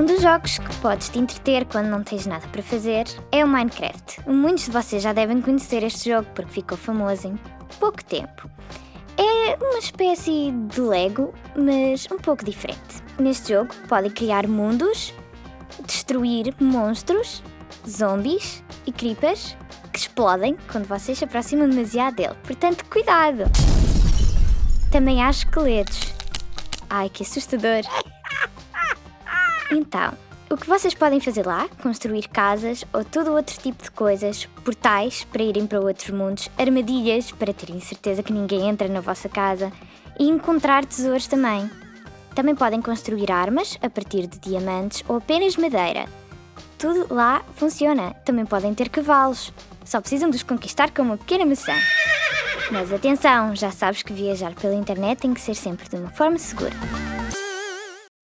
dos jogos que podes te entreter quando não tens nada para fazer é o Minecraft. Muitos de vocês já devem conhecer este jogo porque ficou famoso em pouco tempo. É uma espécie de Lego, mas um pouco diferente. Neste jogo podem criar mundos, destruir monstros, zombies e creepers que explodem quando vocês se aproximam demasiado dele. Portanto, cuidado! Também há esqueletos. Ai, que assustador! Então, o que vocês podem fazer lá? Construir casas ou todo outro tipo de coisas, portais para irem para outros mundos, armadilhas para terem certeza que ninguém entra na vossa casa e encontrar tesouros também. Também podem construir armas a partir de diamantes ou apenas madeira. Tudo lá funciona. Também podem ter cavalos. Só precisam de os conquistar com uma pequena maçã. Mas atenção, já sabes que viajar pela internet tem que ser sempre de uma forma segura.